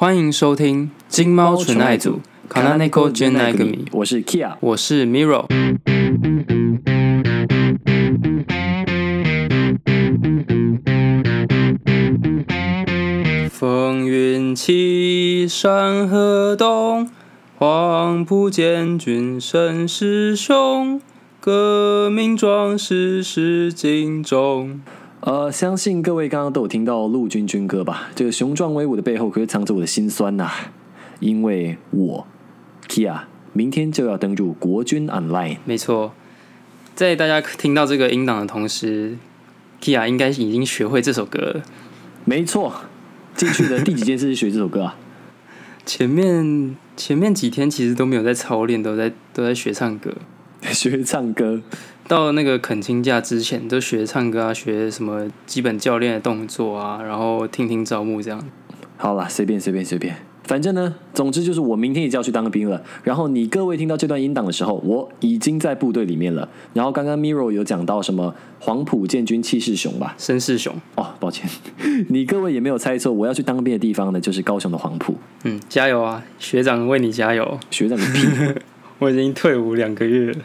欢迎收听《金猫纯爱组》（Kananeko j e n a g a m i 我是 Kia。我是 Miro。风云起，山河动，黄埔建军声势雄，革命壮士是精忠。呃，相信各位刚刚都有听到陆军军歌吧？这个雄壮威武的背后，可是藏着我的心酸呐。因为我 Kia 明天就要登入国军 Online。没错，在大家听到这个音档的同时，Kia 应该已经学会这首歌了。没错，进去的第几件事是学这首歌啊？前面前面几天其实都没有在操练，都在都在学唱歌，学唱歌。到那个恳亲假之前，都学唱歌啊，学什么基本教练的动作啊，然后听听招募这样。好了，随便随便随便，反正呢，总之就是我明天也就要去当兵了。然后你各位听到这段音档的时候，我已经在部队里面了。然后刚刚 Miro 有讲到什么黄埔建军气势雄吧？绅士雄哦，抱歉，你各位也没有猜错，我要去当兵的地方呢，就是高雄的黄埔。嗯，加油啊，学长为你加油。学长个屁！我已经退伍两个月了。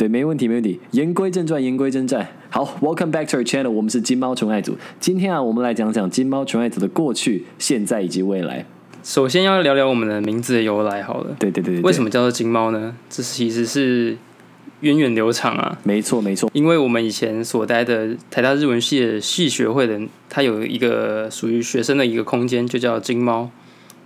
对，没问题，没问题。言归正传，言归正传。好，Welcome back to our channel，我们是金猫纯爱组。今天啊，我们来讲讲金猫纯爱组的过去、现在以及未来。首先要聊聊我们的名字的由来，好了。对对对对。为什么叫做金猫呢？这其实是源远流长啊。没错没错。因为我们以前所待的台大日文系的系学会的，它有一个属于学生的一个空间，就叫金猫。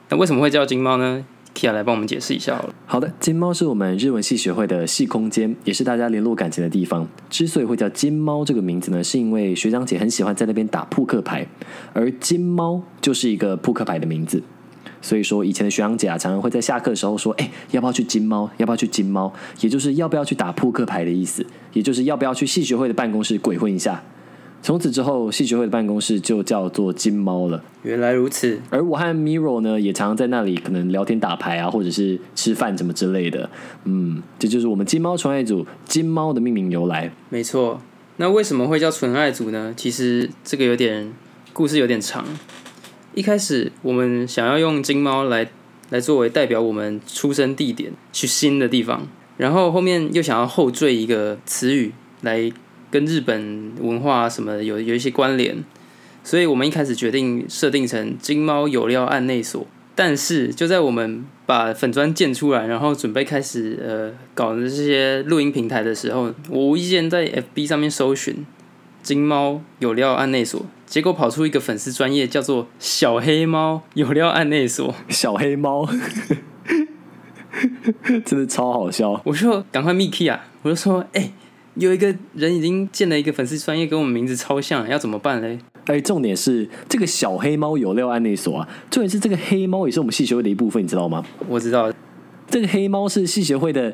那为什么会叫金猫呢？Kia 来帮我们解释一下好了。好的，金猫是我们日文系学会的系空间，也是大家联络感情的地方。之所以会叫金猫这个名字呢，是因为学长姐很喜欢在那边打扑克牌，而金猫就是一个扑克牌的名字。所以说，以前的学长姐啊，常常会在下课的时候说：“哎，要不要去金猫？要不要去金猫？”也就是要不要去打扑克牌的意思，也就是要不要去系学会的办公室鬼混一下。从此之后，戏剧会的办公室就叫做金猫了。原来如此。而我和 Miro 呢，也常常在那里可能聊天、打牌啊，或者是吃饭什么之类的。嗯，这就是我们金猫纯爱组金猫的命名由来。没错。那为什么会叫纯爱组呢？其实这个有点故事有点长。一开始我们想要用金猫来来作为代表我们出生地点去新的地方，然后后面又想要后缀一个词语来。跟日本文化什么有有一些关联，所以我们一开始决定设定成金猫有料案内所。但是就在我们把粉砖建出来，然后准备开始呃搞这些录音平台的时候，我无意间在 FB 上面搜寻金猫有料案内所，结果跑出一个粉丝专业叫做小黑猫有料案内所。小黑猫，真的超好笑！我就赶快 Miki 啊，我就说哎。有一个人已经建了一个粉丝专业，跟我们名字超像，要怎么办嘞？哎，重点是这个小黑猫有料案内所啊，重点是这个黑猫也是我们系学会的一部分，你知道吗？我知道，这个黑猫是系学会的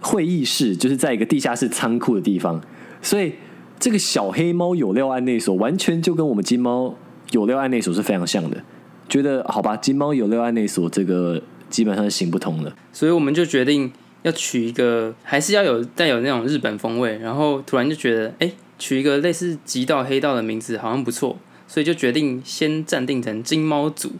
会议室，就是在一个地下室仓库的地方，所以这个小黑猫有料案内所完全就跟我们金猫有料案内所是非常像的。觉得好吧，金猫有料案内所这个基本上是行不通的，所以我们就决定。要取一个，还是要有带有那种日本风味，然后突然就觉得，哎，取一个类似极道黑道的名字好像不错，所以就决定先暂定成金猫组，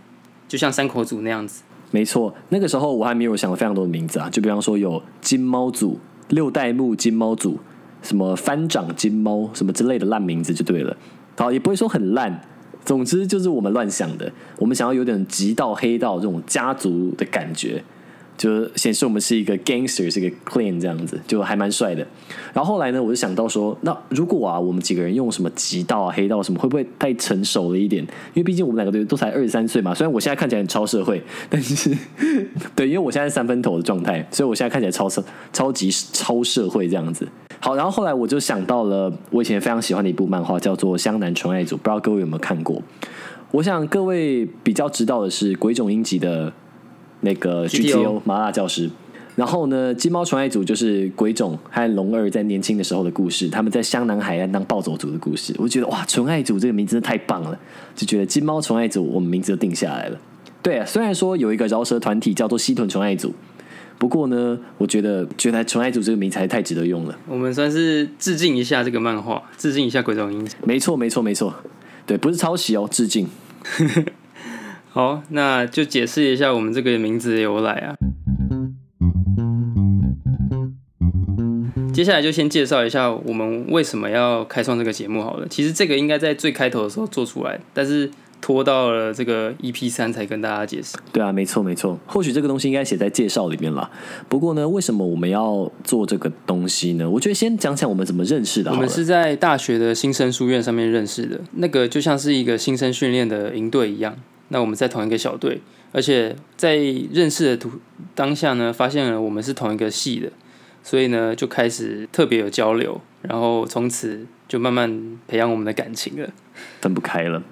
就像山口组那样子。没错，那个时候我还没有想非常多的名字啊，就比方说有金猫组、六代目金猫组、什么翻掌金猫什么之类的烂名字就对了。好，也不会说很烂，总之就是我们乱想的，我们想要有点极道黑道这种家族的感觉。就显示我们是一个 gangster，是一个 clean 这样子，就还蛮帅的。然后后来呢，我就想到说，那如果啊，我们几个人用什么极道啊、黑道什么，会不会太成熟了一点？因为毕竟我们两个都都才二十三岁嘛。虽然我现在看起来很超社会，但是对，因为我现在三分头的状态，所以我现在看起来超社、超级超社会这样子。好，然后后来我就想到了我以前非常喜欢的一部漫画，叫做《湘南纯爱组》，不知道各位有没有看过？我想各位比较知道的是鬼冢英吉的。那个 GTO 麻辣教师，然后呢，金猫纯爱组就是鬼冢和龙二在年轻的时候的故事，他们在湘南海岸当暴走族的故事。我觉得哇，纯爱组这个名字真的太棒了，就觉得金猫纯爱组我们名字就定下来了。对啊，虽然说有一个饶舌团体叫做西屯纯爱组，不过呢，我觉得觉得纯爱组这个名字还太值得用了。我们算是致敬一下这个漫画，致敬一下鬼冢英。没错，没错，没错，对，不是抄袭哦，致敬。好，那就解释一下我们这个名字的由来啊。接下来就先介绍一下我们为什么要开创这个节目好了。其实这个应该在最开头的时候做出来，但是拖到了这个 EP 三才跟大家解释。对啊，没错没错。或许这个东西应该写在介绍里面了。不过呢，为什么我们要做这个东西呢？我觉得先讲讲我们怎么认识的。我们是在大学的新生书院上面认识的，那个就像是一个新生训练的营队一样。那我们在同一个小队，而且在认识的途当下呢，发现了我们是同一个系的。所以呢，就开始特别有交流，然后从此就慢慢培养我们的感情了，分不开了。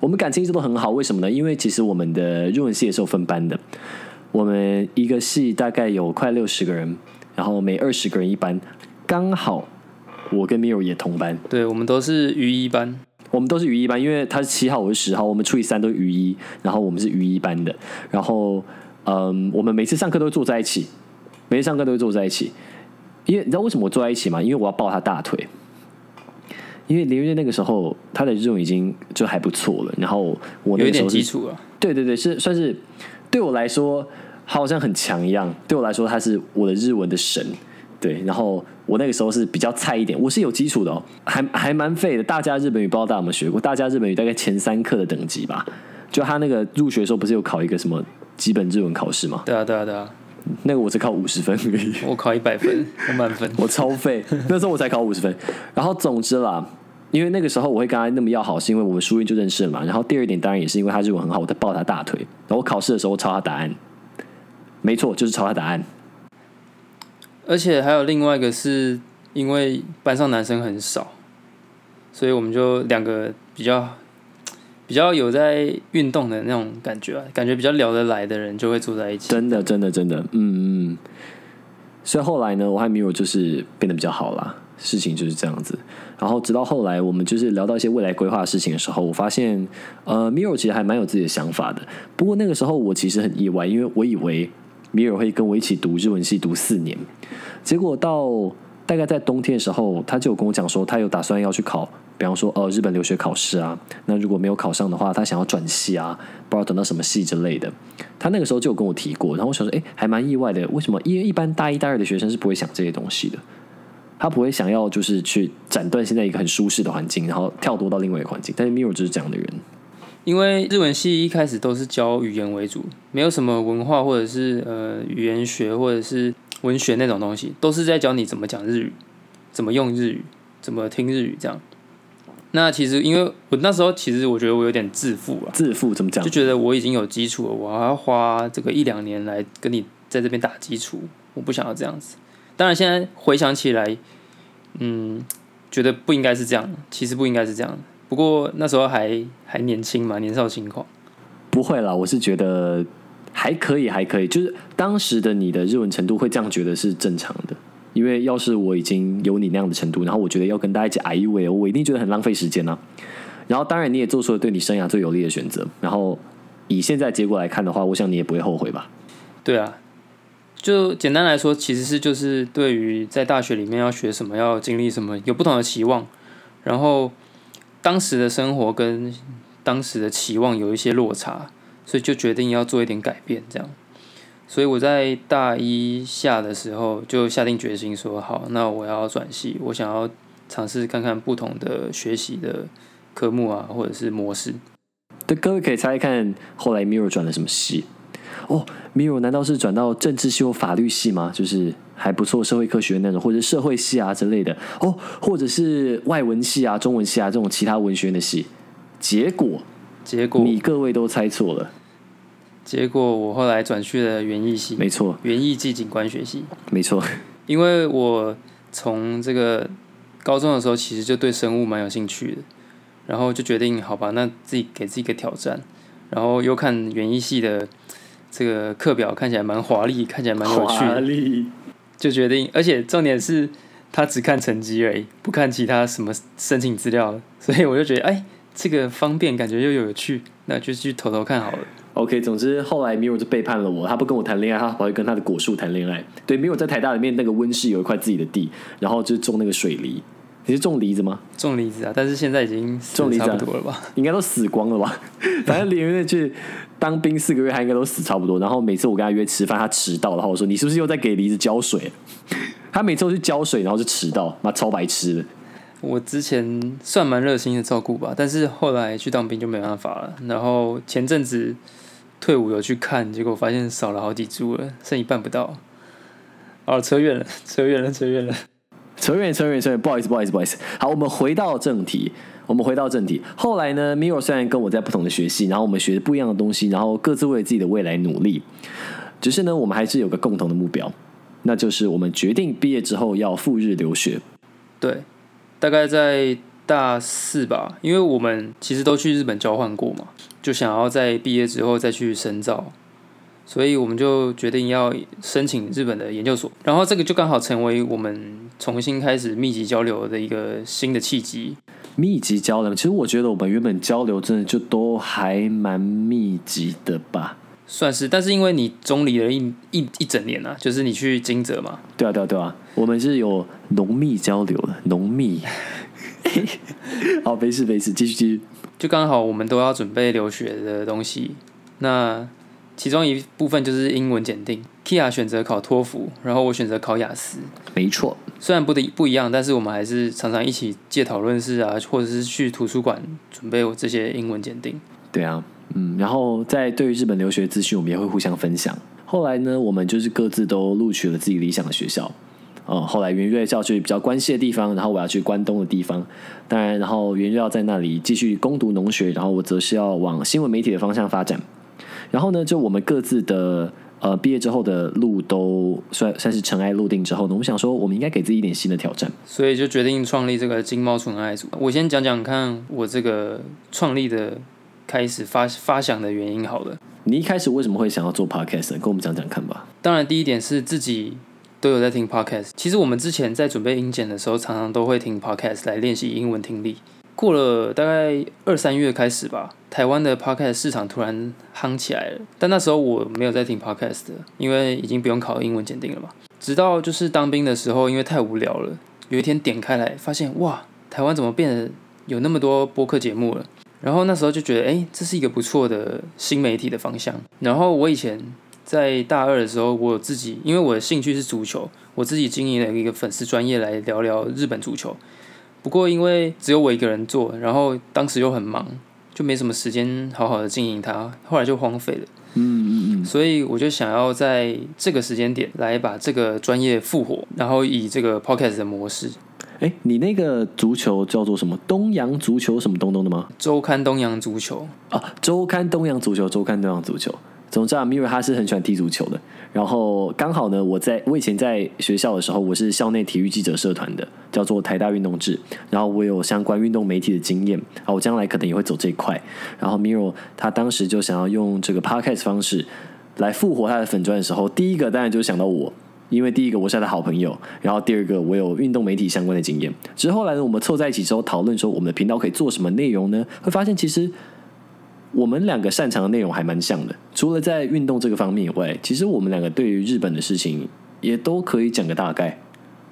我们感情一直都很好，为什么呢？因为其实我们的日文系也是有分班的，我们一个系大概有快六十个人，然后每二十个人一班，刚好我跟 Miro 也同班。对，我们都是鱼一班，我们都是鱼一班，因为他是七号，我是十号，我们除以三都是鱼一，然后我们是鱼一班的。然后，嗯，我们每次上课都会坐在一起，每次上课都会坐在一起。因为你知道为什么我坐在一起吗？因为我要抱他大腿。因为林月那个时候他的日文已经就还不错了，然后我有一点基础了。对对对，是算是对我来说好像很强一样。对我来说，他是我的日文的神。对，然后我那个时候是比较菜一点，我是有基础的哦，还还蛮废的。大家日本语不知道大家有没有学过？大家日本语大概前三课的等级吧。就他那个入学的时候，不是有考一个什么基本日文考试吗？对啊，对啊，对啊。那个我只考五十分而已，我考一百分，我满分，我超废。那时候我才考五十分。然后总之啦，因为那个时候我会跟他那么要好，是因为我们书院就认识了嘛。然后第二点当然也是因为他日文很好，我在抱他大腿。然后我考试的时候我抄他答案，没错，就是抄他答案。而且还有另外一个是因为班上男生很少，所以我们就两个比较。比较有在运动的那种感觉，感觉比较聊得来的人就会住在一起。真的，真的，真的，嗯嗯。所以后来呢，我和米友就是变得比较好啦，事情就是这样子。然后直到后来，我们就是聊到一些未来规划的事情的时候，我发现，呃，米友其实还蛮有自己的想法的。不过那个时候我其实很意外，因为我以为米尔会跟我一起读日文系读四年，结果到大概在冬天的时候，他就有跟我讲说，他有打算要去考。比方说，呃，日本留学考试啊，那如果没有考上的话，他想要转系啊，不知道等到什么系之类的。他那个时候就有跟我提过，然后我想说，哎，还蛮意外的。为什么？因为一般大一、大二的学生是不会想这些东西的，他不会想要就是去斩断现在一个很舒适的环境，然后跳脱到另外一个环境。但是 Miro 就是这样的人，因为日文系一开始都是教语言为主，没有什么文化或者是呃语言学或者是文学那种东西，都是在教你怎么讲日语，怎么用日语，怎么听日语这样。那其实，因为我那时候其实我觉得我有点自负啊，自负怎么讲？就觉得我已经有基础了，我还要花这个一两年来跟你在这边打基础，我不想要这样子。当然，现在回想起来，嗯，觉得不应该是这样，其实不应该是这样。不过那时候还还年轻嘛，年少轻狂。不会啦，我是觉得还可以，还可以。就是当时的你的日文程度会这样觉得是正常的。因为要是我已经有你那样的程度，然后我觉得要跟大家一起挨一位，我一定觉得很浪费时间呢。然后当然你也做出了对你生涯最有利的选择。然后以现在结果来看的话，我想你也不会后悔吧？对啊，就简单来说，其实是就是对于在大学里面要学什么、要经历什么，有不同的期望。然后当时的生活跟当时的期望有一些落差，所以就决定要做一点改变，这样。所以我在大一下的时候就下定决心说好，那我要转系，我想要尝试看看不同的学习的科目啊，或者是模式。对，各位可以猜一看，后来 Mirror 转了什么系？哦，Miro 难道是转到政治系或法律系吗？就是还不错，社会科学那种，或者社会系啊之类的。哦，或者是外文系啊、中文系啊这种其他文学的系？结果，结果你各位都猜错了。结果我后来转去了园艺系，没错，园艺暨景观学系，没错。因为我从这个高中的时候其实就对生物蛮有兴趣的，然后就决定好吧，那自己给自己一个挑战，然后又看园艺系的这个课表看起来蛮华丽，看起来蛮有趣的，就决定，而且重点是他只看成绩而已，不看其他什么申请资料，所以我就觉得哎，这个方便，感觉又有趣，那就去偷偷看好了。OK，总之后来米尔就背叛了我，他不跟我谈恋爱，他跑去跟他的果树谈恋爱。对，米尔在台大里面那个温室有一块自己的地，然后就种那个水梨，你是种梨子吗？种梨子啊，但是现在已经种梨子啊差不多了吧？应该都死光了吧？反正李云那去当兵四个月，他应该都死差不多。然后每次我跟他约吃饭，他迟到，然后我说你是不是又在给梨子浇水？他每次都去浇水，然后就迟到，妈超白痴的。我之前算蛮热心的照顾吧，但是后来去当兵就没办法了。然后前阵子退伍有去看，结果发现少了好几株了，剩一半不到。哦，扯远了，扯远了，扯远了。扯远扯远扯远，不好意思不好意思不好意思。好，我们回到正题，我们回到正题。后来呢，Mirro 虽然跟我在不同的学系，然后我们学不一样的东西，然后各自为自己的未来努力，只是呢，我们还是有个共同的目标，那就是我们决定毕业之后要赴日留学。对，大概在大四吧，因为我们其实都去日本交换过嘛，就想要在毕业之后再去深造，所以我们就决定要申请日本的研究所。然后这个就刚好成为我们重新开始密集交流的一个新的契机。密集交流，其实我觉得我们原本交流真的就都还蛮密集的吧。算是，但是因为你中离了一一一整年啊，就是你去金泽嘛，对啊，对啊，对啊，我们是有浓密交流的，浓密。好，没事没事，继续继续。就刚好我们都要准备留学的东西，那其中一部分就是英文检定。Kia 选择考托福，然后我选择考雅思。没错，虽然不的不一样，但是我们还是常常一起借讨论室啊，或者是去图书馆准备我这些英文检定。对啊，嗯，然后在对于日本留学资讯，我们也会互相分享。后来呢，我们就是各自都录取了自己理想的学校。哦，后来元瑞是要去比较关系的地方，然后我要去关东的地方。当然，然后元瑞要在那里继续攻读农学，然后我则是要往新闻媒体的方向发展。然后呢，就我们各自的呃毕业之后的路都算算是尘埃落定之后呢，我们想说，我们应该给自己一点新的挑战。所以就决定创立这个金猫纯爱组。我先讲讲看我这个创立的开始发发想的原因好了。你一开始为什么会想要做 podcast？跟我们讲讲看吧。当然，第一点是自己都有在听 podcast。其实我们之前在准备英检的时候，常常都会听 podcast 来练习英文听力。过了大概二三月开始吧，台湾的 podcast 市场突然夯起来了。但那时候我没有在听 podcast 的，因为已经不用考英文检定了嘛。直到就是当兵的时候，因为太无聊了，有一天点开来，发现哇，台湾怎么变得有那么多播客节目了？然后那时候就觉得，哎，这是一个不错的新媒体的方向。然后我以前在大二的时候，我自己因为我的兴趣是足球，我自己经营了一个粉丝专业来聊聊日本足球。不过因为只有我一个人做，然后当时又很忙，就没什么时间好好的经营它，后来就荒废了。嗯嗯嗯，所以我就想要在这个时间点来把这个专业复活，然后以这个 podcast 的模式，哎，你那个足球叫做什么？东洋足球什么东东的吗？周刊东洋足球。啊，周刊东洋足球，周刊东洋足球。总之啊，Mira 他是很喜欢踢足球的。然后刚好呢，我在我以前在学校的时候，我是校内体育记者社团的，叫做台大运动志。然后我有相关运动媒体的经验，啊，我将来可能也会走这一块。然后 Miro 他当时就想要用这个 podcast 方式来复活他的粉砖的时候，第一个当然就想到我，因为第一个我是他的好朋友，然后第二个我有运动媒体相关的经验。只是后来呢，我们凑在一起之后讨论说，我们的频道可以做什么内容呢？会发现其实。我们两个擅长的内容还蛮像的，除了在运动这个方面以外，其实我们两个对于日本的事情也都可以讲个大概。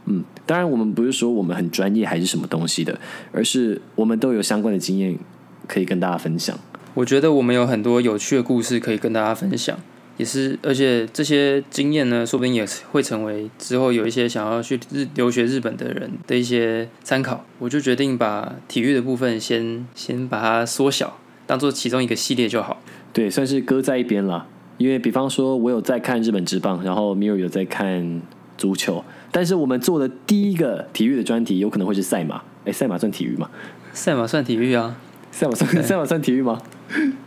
嗯，当然我们不是说我们很专业还是什么东西的，而是我们都有相关的经验可以跟大家分享。我觉得我们有很多有趣的故事可以跟大家分享，也是，而且这些经验呢，说不定也会成为之后有一些想要去日留学日本的人的一些参考。我就决定把体育的部分先先把它缩小。当做其中一个系列就好，对，算是搁在一边了。因为比方说，我有在看日本职棒，然后米尔有在看足球，但是我们做的第一个体育的专题，有可能会是赛马。哎，赛马算体育吗？赛马算体育啊？赛马算 赛马算体育吗？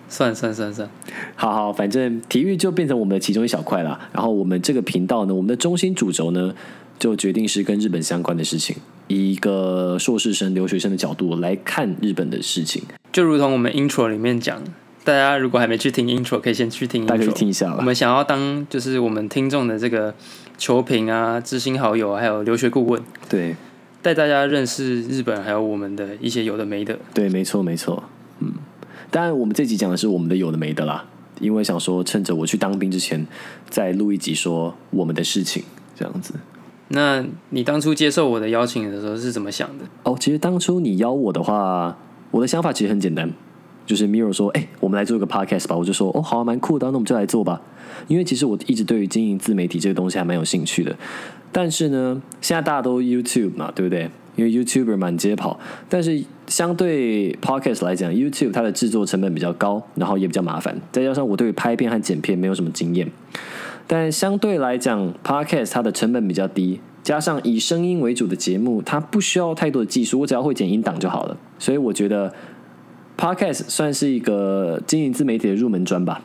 算算算算。好好，反正体育就变成我们的其中一小块了。然后我们这个频道呢，我们的中心主轴呢，就决定是跟日本相关的事情，以一个硕士生、留学生的角度来看日本的事情。就如同我们 intro 里面讲，大家如果还没去听 intro，可以先去听 intro，大家可以听一下我们想要当就是我们听众的这个球评啊、知心好友，还有留学顾问，对，带大家认识日本，还有我们的一些有的没的。对，没错，没错。嗯，当然我们这集讲的是我们的有的没的啦，因为想说趁着我去当兵之前，再录一集说我们的事情，这样子。那你当初接受我的邀请的时候是怎么想的？哦，其实当初你邀我的话，我的想法其实很简单，就是 Miro 说，哎、我们来做一个 podcast 吧，我就说，哦，好、啊，蛮酷的，那我们就来做吧。因为其实我一直对于经营自媒体这个东西还蛮有兴趣的，但是呢，现在大家都 YouTube 嘛，对不对？因为 YouTuber 满街跑，但是相对 Podcast 来讲，YouTube 它的制作成本比较高，然后也比较麻烦，再加上我对于拍片和剪片没有什么经验。但相对来讲，Podcast 它的成本比较低，加上以声音为主的节目，它不需要太多的技术，我只要会剪音档就好了。所以我觉得 Podcast 算是一个经营自媒体的入门砖吧。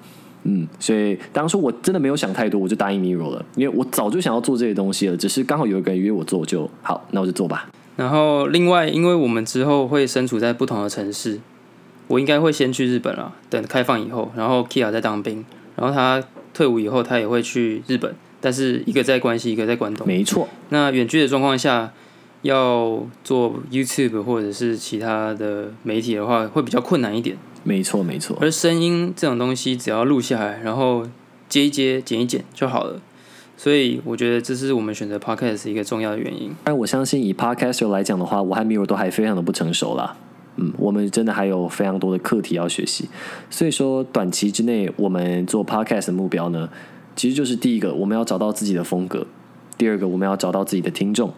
嗯，所以当初我真的没有想太多，我就答应 Miro 了，因为我早就想要做这些东西了，只是刚好有一个人约我做，就好，那我就做吧。然后另外，因为我们之后会身处在不同的城市，我应该会先去日本了，等开放以后，然后 Kia 在当兵，然后他退伍以后，他也会去日本，但是一个在关西，一个在关东。没错，那远距的状况下，要做 YouTube 或者是其他的媒体的话，会比较困难一点。没错，没错。而声音这种东西，只要录下来，然后接一接、剪一剪就好了。所以我觉得这是我们选择 Podcast 一个重要的原因。但我相信以 Podcaster 来讲的话，我和 Miro 都还非常的不成熟啦。嗯，我们真的还有非常多的课题要学习。所以说，短期之内我们做 Podcast 的目标呢，其实就是第一个，我们要找到自己的风格；第二个，我们要找到自己的听众，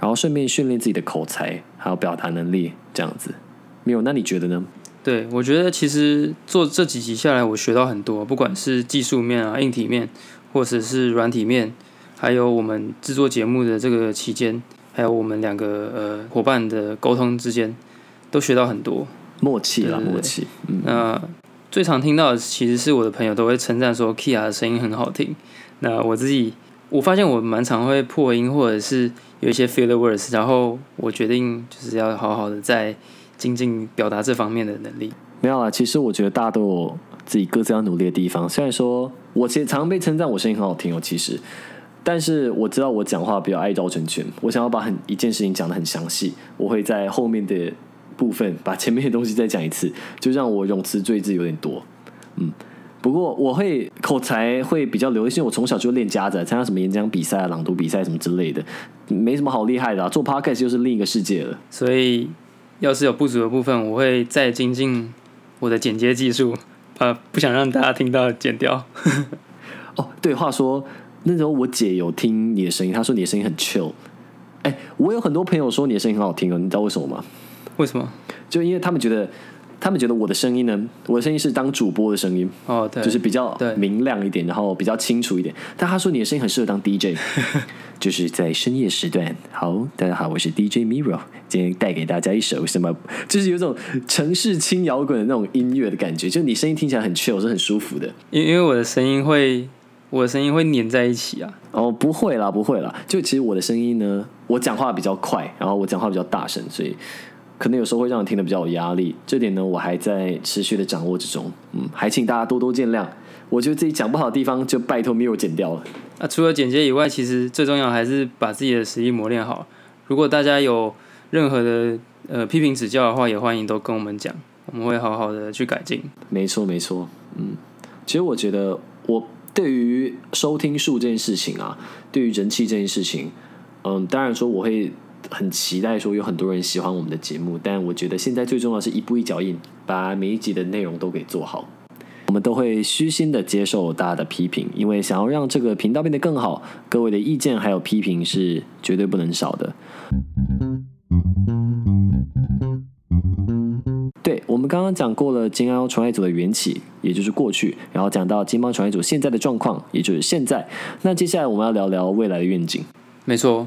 然后顺便训练自己的口才还有表达能力，这样子。Miro，那你觉得呢？对，我觉得其实做这几集下来，我学到很多，不管是技术面啊、硬体面，或者是软体面，还有我们制作节目的这个期间，还有我们两个呃伙伴的沟通之间，都学到很多。默契啦，默契。嗯，那最常听到的其实是我的朋友都会称赞说 Kia 的声音很好听。那我自己我发现我蛮常会破音，或者是有一些 filler words，然后我决定就是要好好的在精进表达这方面的能力。没有啦，其实我觉得大家都有自己各自要努力的地方。虽然说我其实常被称赞我声音很好听哦，其实，但是我知道我讲话比较爱绕圈圈，我想要把很一件事情讲得很详细，我会在后面的部分把前面的东西再讲一次，就让我冗词赘字有点多。嗯，不过我会口才会比较流利，因为我从小就练家子，参加什么演讲比赛啊、朗读比赛什么之类的，没什么好厉害的、啊。做 podcast 就是另一个世界了。所以要是有不足的部分，我会再精进我的剪接技术，呃，不想让大家听到剪掉。哦，对，话说那时候我姐有听你的声音，她说你的声音很 chill。哎，我有很多朋友说你的声音很好听哦，你知道为什么吗？为什么？就因为他们觉得，他们觉得我的声音呢，我的声音是当主播的声音，哦，对，就是比较明亮一点，然后比较清楚一点。但他说你的声音很适合当 DJ，就是在深夜时段。好，大家好，我是 DJ Miro，今天带给大家一首什么？就是有种城市轻摇滚的那种音乐的感觉，就你声音听起来很 chill，是很舒服的。因因为我的声音会，我的声音会粘在一起啊。哦，不会啦，不会啦。就其实我的声音呢，我讲话比较快，然后我讲话比较大声，所以可能有时候会让人听得比较有压力。这点呢，我还在持续的掌握之中。嗯，还请大家多多见谅。我觉得自己讲不好的地方，就拜托 Miro 剪掉了。啊，除了剪接以外，其实最重要还是把自己的实力磨练好。如果大家有任何的呃批评指教的话，也欢迎都跟我们讲，我们会好好的去改进。没错，没错。嗯，其实我觉得，我对于收听数这件事情啊，对于人气这件事情，嗯，当然说我会很期待说有很多人喜欢我们的节目，但我觉得现在最重要是一步一脚印，把每一集的内容都给做好。我们都会虚心的接受大家的批评，因为想要让这个频道变得更好，各位的意见还有批评是绝对不能少的。对，我们刚刚讲过了金猫传爱组的缘起，也就是过去，然后讲到金猫传爱组现在的状况，也就是现在。那接下来我们要聊聊未来的愿景。没错，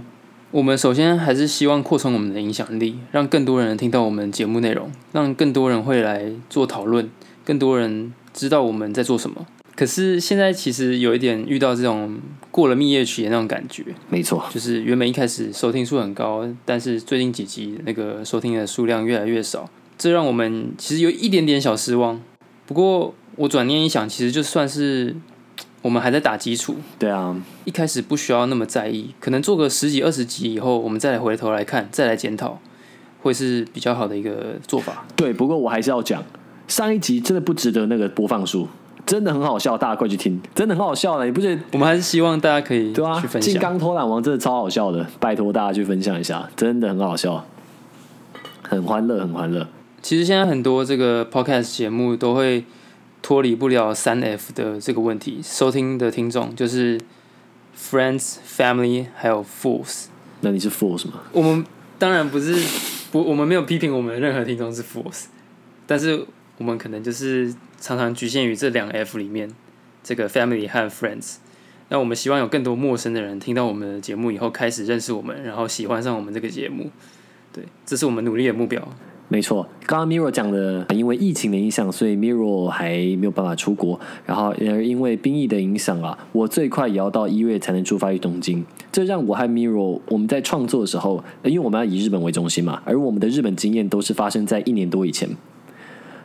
我们首先还是希望扩充我们的影响力，让更多人听到我们节目内容，让更多人会来做讨论，更多人知道我们在做什么。可是现在其实有一点遇到这种过了蜜月期的那种感觉，没错，就是原本一开始收听数很高，但是最近几集那个收听的数量越来越少，这让我们其实有一点点小失望。不过我转念一想，其实就算是我们还在打基础，对啊，一开始不需要那么在意，可能做个十几二十集以后，我们再来回头来看，再来检讨，会是比较好的一个做法。对。不过我还是要讲，上一集真的不值得那个播放数，真的很好笑，大家快去听，真的很好笑的，你不觉得？我们还是希望大家可以对啊金享。刚偷懒王真的超好笑的，拜托大家去分享一下，真的很好笑，很欢乐，很欢乐。其实现在很多这个 podcast 节目都会脱离不了三 F 的这个问题，收听的听众就是 friends、family 还有 fools。那你是 fools 吗？我们当然不是不，我们没有批评我们任何听众是 fools，但是我们可能就是常常局限于这两 F 里面，这个 family 和 friends。那我们希望有更多陌生的人听到我们的节目以后，开始认识我们，然后喜欢上我们这个节目。对，这是我们努力的目标。没错，刚刚 Mirro 讲的，因为疫情的影响，所以 Mirro 还没有办法出国。然后，而因为兵役的影响啊，我最快也要到一月才能出发去东京。这让我和 Mirro 我们在创作的时候，因为我们要以日本为中心嘛，而我们的日本经验都是发生在一年多以前。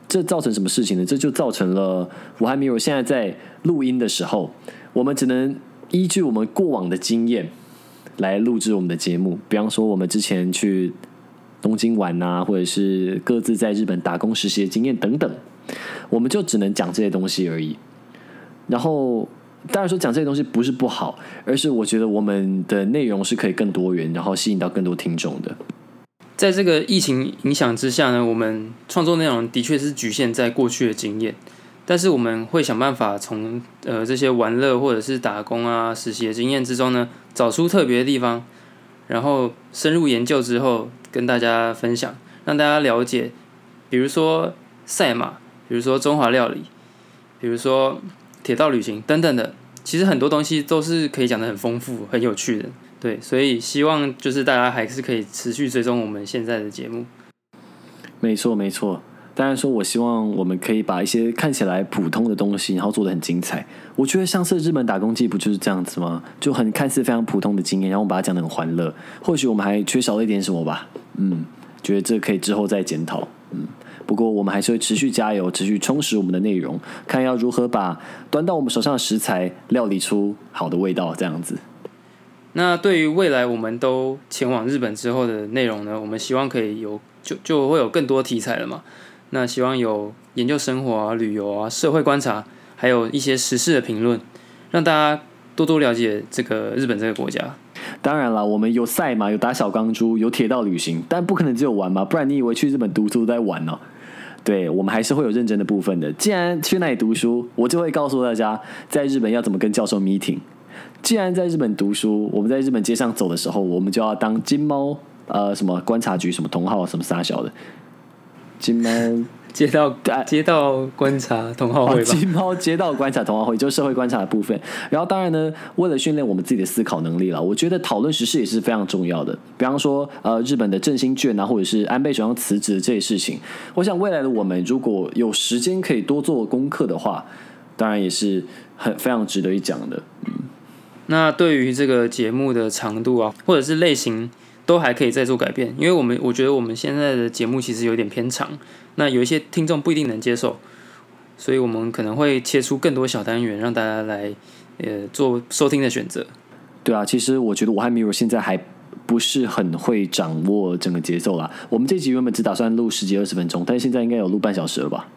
这造成什么事情呢？这就造成了我和 Miro 现在在录音的时候，我们只能依据我们过往的经验来录制我们的节目。比方说，我们之前去东京玩啊，或者是各自在日本打工实习的经验等等，我们就只能讲这些东西而已。然后，当然说讲这些东西不是不好，而是我觉得我们的内容是可以更多元，然后吸引到更多听众的。在这个疫情影响之下呢，我们创作内容的确是局限在过去的经验，但是我们会想办法从呃这些玩乐或者是打工啊、实习的经验之中呢，找出特别的地方，然后深入研究之后跟大家分享，让大家了解，比如说赛马，比如说中华料理，比如说铁道旅行等等的，其实很多东西都是可以讲得很丰富、很有趣的。对，所以希望就是大家还是可以持续追踪我们现在的节目。没错，没错。当然说，我希望我们可以把一些看起来普通的东西，然后做的很精彩。我觉得上次日本打工记不就是这样子吗？就很看似非常普通的经验，然后我们把它讲的很欢乐。或许我们还缺少了一点什么吧。嗯，觉得这可以之后再检讨。嗯，不过我们还是会持续加油，持续充实我们的内容，看要如何把端到我们手上的食材料理出好的味道，这样子。那对于未来我们都前往日本之后的内容呢，我们希望可以有就就会有更多题材了嘛。那希望有研究生活啊、旅游啊、社会观察，还有一些时事的评论，让大家多多了解这个日本这个国家。当然了，我们有赛马，有打小钢珠，有铁道旅行，但不可能只有玩嘛，不然你以为去日本读书都在玩呢、对我们还是会有认真的部分的。既然去那里读书，我就会告诉大家，在日本要怎么跟教授 meeting。既然在日本读书，我们在日本街上走的时候，我们就要当金猫呃什么观察局什么同号什么傻小的金猫街道对街道观察同好哦会吧，金猫街道观察同话会就是社会观察的部分。然后当然呢，为了训练我们自己的思考能力了，我觉得讨论时事也是非常重要的。比方说，呃，日本的振兴券啊，或者是安倍首相辞职这些事情，我想未来的我们如果有时间可以多做功课的话，当然也是很非常值得一讲的。嗯那对于这个节目的长度啊，或者是类型，都还可以再做改变，因为我们我觉得我们现在的节目其实有点偏长，那有一些听众不一定能接受，所以我们可能会切出更多小单元，让大家来呃做收听的选择。对啊，其实我觉得我和 Miro 现在还不是很会掌握整个节奏啦。我们这集原本只打算录十几二十分钟，但是现在应该有录半小时了吧？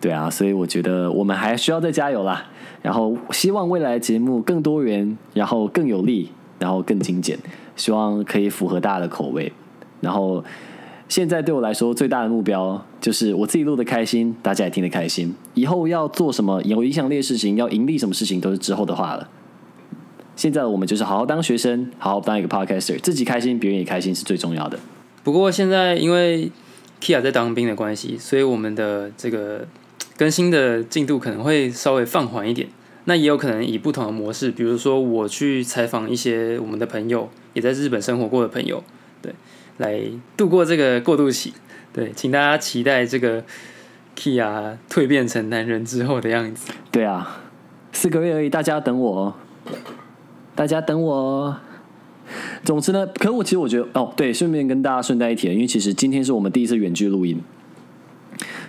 对啊，所以我觉得我们还需要再加油啦。然后希望未来的节目更多元，然后更有力，然后更精简，希望可以符合大家的口味。然后现在对我来说最大的目标就是我自己录的开心，大家也听得开心。以后要做什么有影响力的事情，要盈利什么事情，都是之后的话了。现在我们就是好好当学生，好好当一个 podcaster，自己开心，别人也开心是最重要的。不过现在因为 Kia 在当兵的关系，所以我们的这个更新的进度可能会稍微放缓一点。那也有可能以不同的模式，比如说我去采访一些我们的朋友，也在日本生活过的朋友，对，来度过这个过渡期。对，请大家期待这个 Kia 蜕变成男人之后的样子。对啊，四个月而已，大家等我哦，大家等我哦。总之呢，可我其实我觉得哦，对，顺便跟大家顺带一提，因为其实今天是我们第一次远距录音。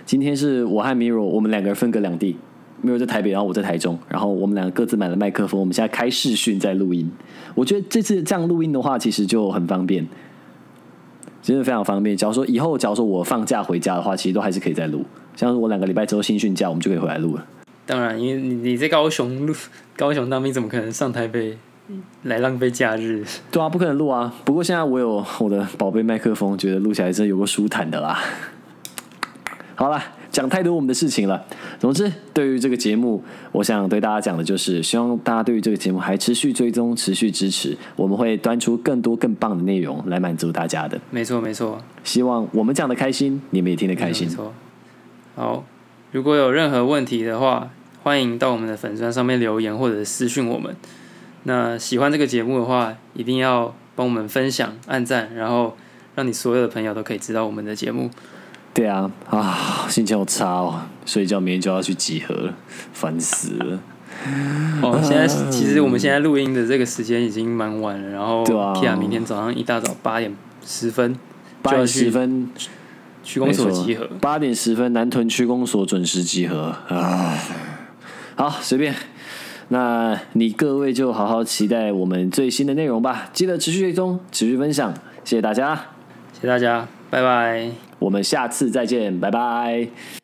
今天是我和 Miro，我们两个人分隔两地，Miro 在台北，然后我在台中，然后我们两个各自买了麦克风，我们现在开视讯在录音。我觉得这次这样录音的话，其实就很方便，真的非常方便。假如说以后，假如说我放假回家的话，其实都还是可以再录。像是我两个礼拜之后新训假，我们就可以回来录了。当然，因为你你在高雄录高雄当兵，怎么可能上台北来浪费假日？对啊，不可能录啊。不过现在我有我的宝贝麦克风，觉得录起来真的有个舒坦的啦。好了，讲太多我们的事情了。总之，对于这个节目，我想对大家讲的就是，希望大家对于这个节目还持续追踪、持续支持。我们会端出更多更棒的内容来满足大家的。没错没错，希望我们讲的开心，你们也听得开心没。错。好，如果有任何问题的话，欢迎到我们的粉砖上面留言或者私讯我们。那喜欢这个节目的话，一定要帮我们分享、按赞，然后让你所有的朋友都可以知道我们的节目。对啊，啊，心情好差哦，睡觉明天就要去集合了，烦死了。哦，现在其实我们现在录音的这个时间已经蛮晚了，然后对啊明天早上一大早八点十分八点十分，区公所集合。八点十分，南屯区公所准时集合啊。好，随便。那你各位就好好期待我们最新的内容吧，记得持续追踪、持续分享，谢谢大家，谢谢大家，拜拜。我们下次再见，拜拜。